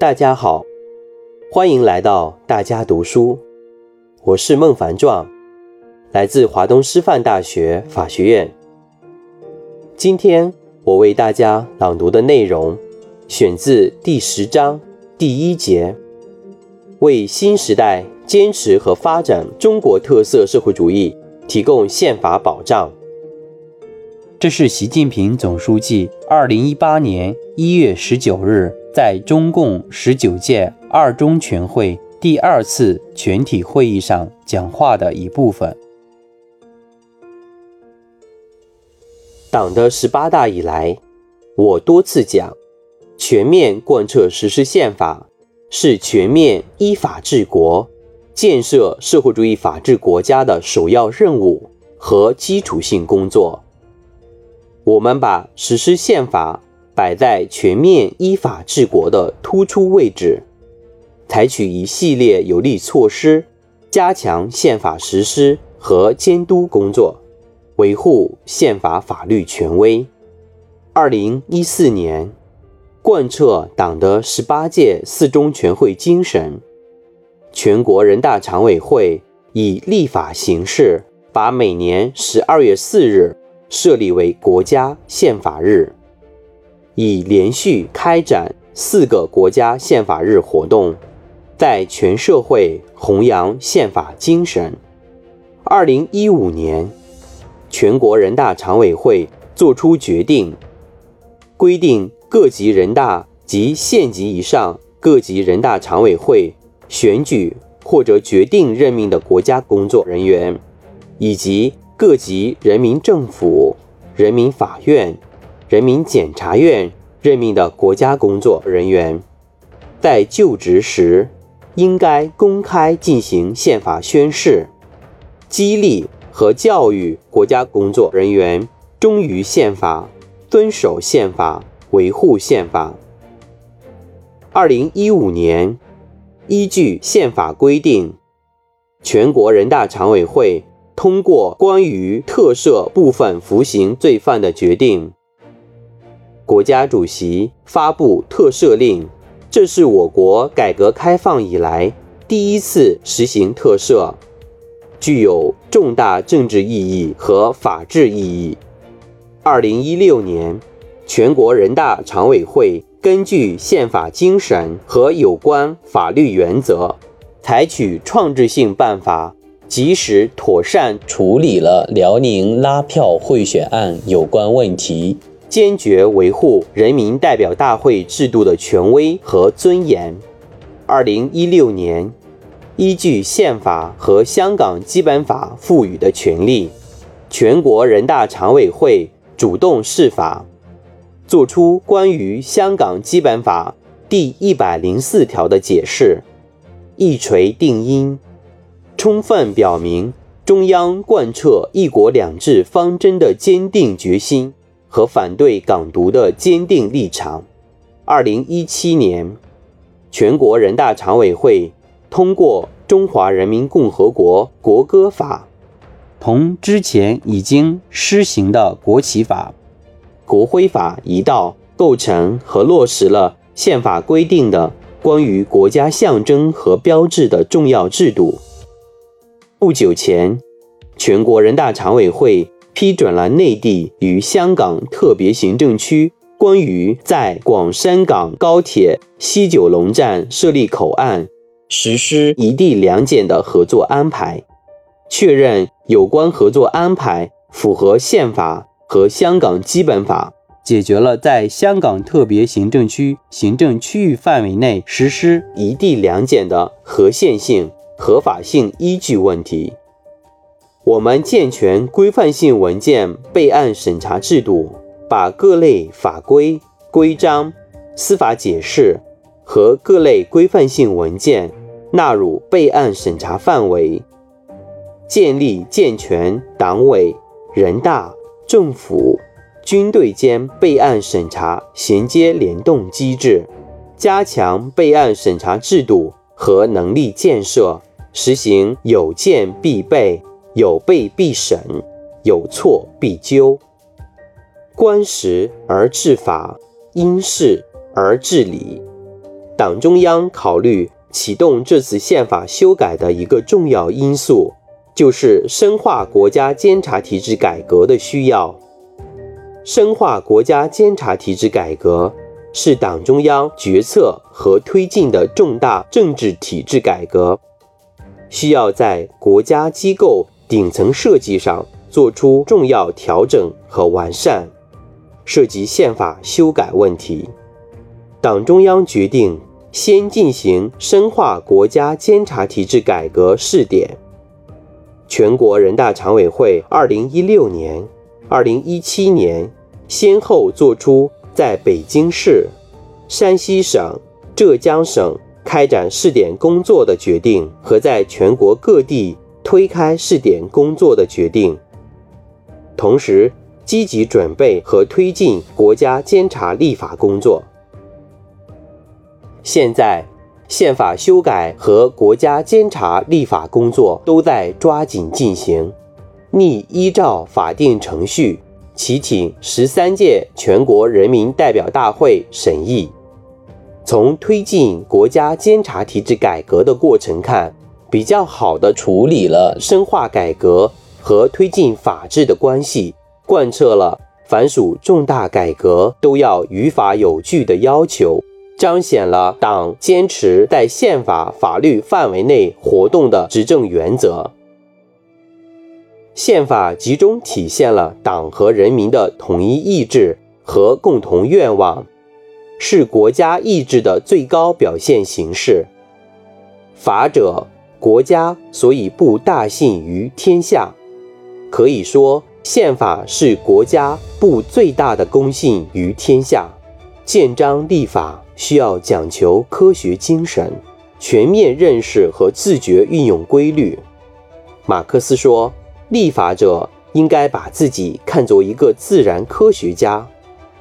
大家好，欢迎来到大家读书。我是孟凡壮，来自华东师范大学法学院。今天我为大家朗读的内容选自第十章第一节，为新时代坚持和发展中国特色社会主义提供宪法保障。这是习近平总书记二零一八年一月十九日在中共十九届二中全会第二次全体会议上讲话的一部分。党的十八大以来，我多次讲，全面贯彻实施宪法是全面依法治国、建设社会主义法治国家的首要任务和基础性工作。我们把实施宪法摆在全面依法治国的突出位置，采取一系列有力措施，加强宪法实施和监督工作，维护宪法法律权威。二零一四年，贯彻党的十八届四中全会精神，全国人大常委会以立法形式，把每年十二月四日。设立为国家宪法日，已连续开展四个国家宪法日活动，在全社会弘扬宪法精神。二零一五年，全国人大常委会作出决定，规定各级人大及县级以上各级人大常委会选举或者决定任命的国家工作人员，以及。各级人民政府、人民法院、人民检察院任命的国家工作人员，在就职时应该公开进行宪法宣誓，激励和教育国家工作人员忠于宪法、遵守宪法、维护宪法。二零一五年，依据宪法规定，全国人大常委会。通过关于特赦部分服刑罪犯的决定，国家主席发布特赦令，这是我国改革开放以来第一次实行特赦，具有重大政治意义和法治意义。二零一六年，全国人大常委会根据宪法精神和有关法律原则，采取创制性办法。及时妥善处理了辽宁拉票贿选案有关问题，坚决维护人民代表大会制度的权威和尊严。二零一六年，依据宪法和香港基本法赋予的权利，全国人大常委会主动释法，作出关于香港基本法第一百零四条的解释，一锤定音。充分表明中央贯彻“一国两制”方针的坚定决心和反对港独的坚定立场。二零一七年，全国人大常委会通过《中华人民共和国国歌法》，同之前已经施行的国旗法、国徽法一道，构成和落实了宪法规定的关于国家象征和标志的重要制度。不久前，全国人大常委会批准了内地与香港特别行政区关于在广深港高铁西九龙站设立口岸、实施一地两检的合作安排，确认有关合作安排符合宪法和香港基本法，解决了在香港特别行政区行政区域范围内实施一地两检的合宪性。合法性依据问题，我们健全规范性文件备案审查制度，把各类法规、规章、司法解释和各类规范性文件纳入备案审查范围，建立健全党委、人大、政府、军队间备案审查衔接联动机制，加强备案审查制度和能力建设。实行有件必备、有备必审、有错必纠，观时而治法，因事而治理。党中央考虑启动这次宪法修改的一个重要因素，就是深化国家监察体制改革的需要。深化国家监察体制改革是党中央决策和推进的重大政治体制改革，需要在国家机构顶层设计上做出重要调整和完善，涉及宪法修改问题。党中央决定。先进行深化国家监察体制改革试点。全国人大常委会二零一六年、二零一七年先后作出在北京市、山西省、浙江省开展试点工作的决定和在全国各地推开试点工作的决定，同时积极准备和推进国家监察立法工作。现在，宪法修改和国家监察立法工作都在抓紧进行，拟依照法定程序，启请十三届全国人民代表大会审议。从推进国家监察体制改革的过程看，比较好的处理了深化改革和推进法治的关系，贯彻了凡属重大改革都要于法有据的要求。彰显了党坚持在宪法法律范围内活动的执政原则。宪法集中体现了党和人民的统一意志和共同愿望，是国家意志的最高表现形式。法者，国家所以布大信于天下。可以说，宪法是国家布最大的公信于天下。建章立法。需要讲求科学精神，全面认识和自觉运用规律。马克思说，立法者应该把自己看作一个自然科学家，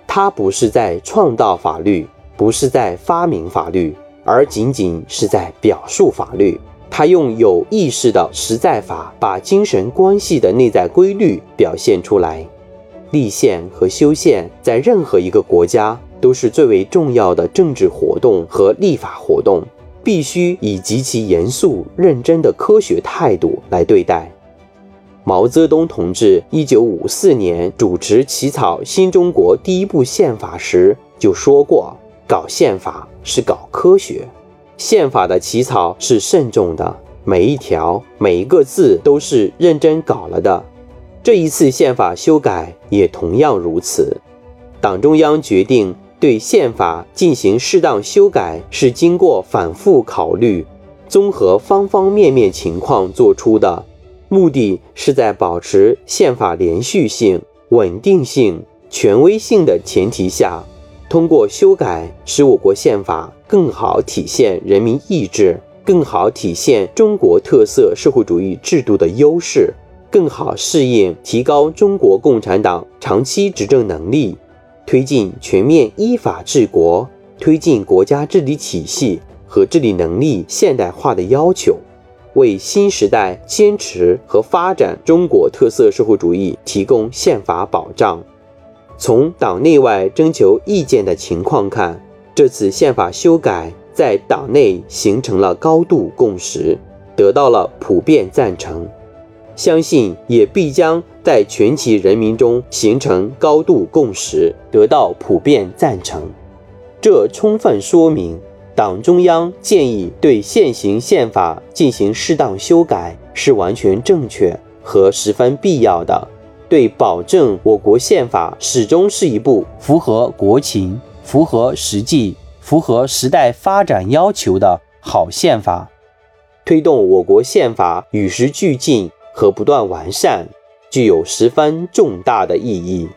他不是在创造法律，不是在发明法律，而仅仅是在表述法律。他用有意识的实在法，把精神关系的内在规律表现出来。立宪和修宪在任何一个国家。都是最为重要的政治活动和立法活动，必须以极其严肃认真的科学态度来对待。毛泽东同志一九五四年主持起草新中国第一部宪法时就说过：“搞宪法是搞科学，宪法的起草是慎重的，每一条每一个字都是认真搞了的。”这一次宪法修改也同样如此。党中央决定。对宪法进行适当修改，是经过反复考虑、综合方方面面情况做出的，目的是在保持宪法连续性、稳定性、权威性的前提下，通过修改使我国宪法更好体现人民意志，更好体现中国特色社会主义制度的优势，更好适应、提高中国共产党长期执政能力。推进全面依法治国，推进国家治理体系和治理能力现代化的要求，为新时代坚持和发展中国特色社会主义提供宪法保障。从党内外征求意见的情况看，这次宪法修改在党内形成了高度共识，得到了普遍赞成。相信也必将在全体人民中形成高度共识，得到普遍赞成。这充分说明，党中央建议对现行宪法进行适当修改是完全正确和十分必要的，对保证我国宪法始终是一部符合国情、符合实际、符合时代发展要求的好宪法，推动我国宪法与时俱进。和不断完善，具有十分重大的意义。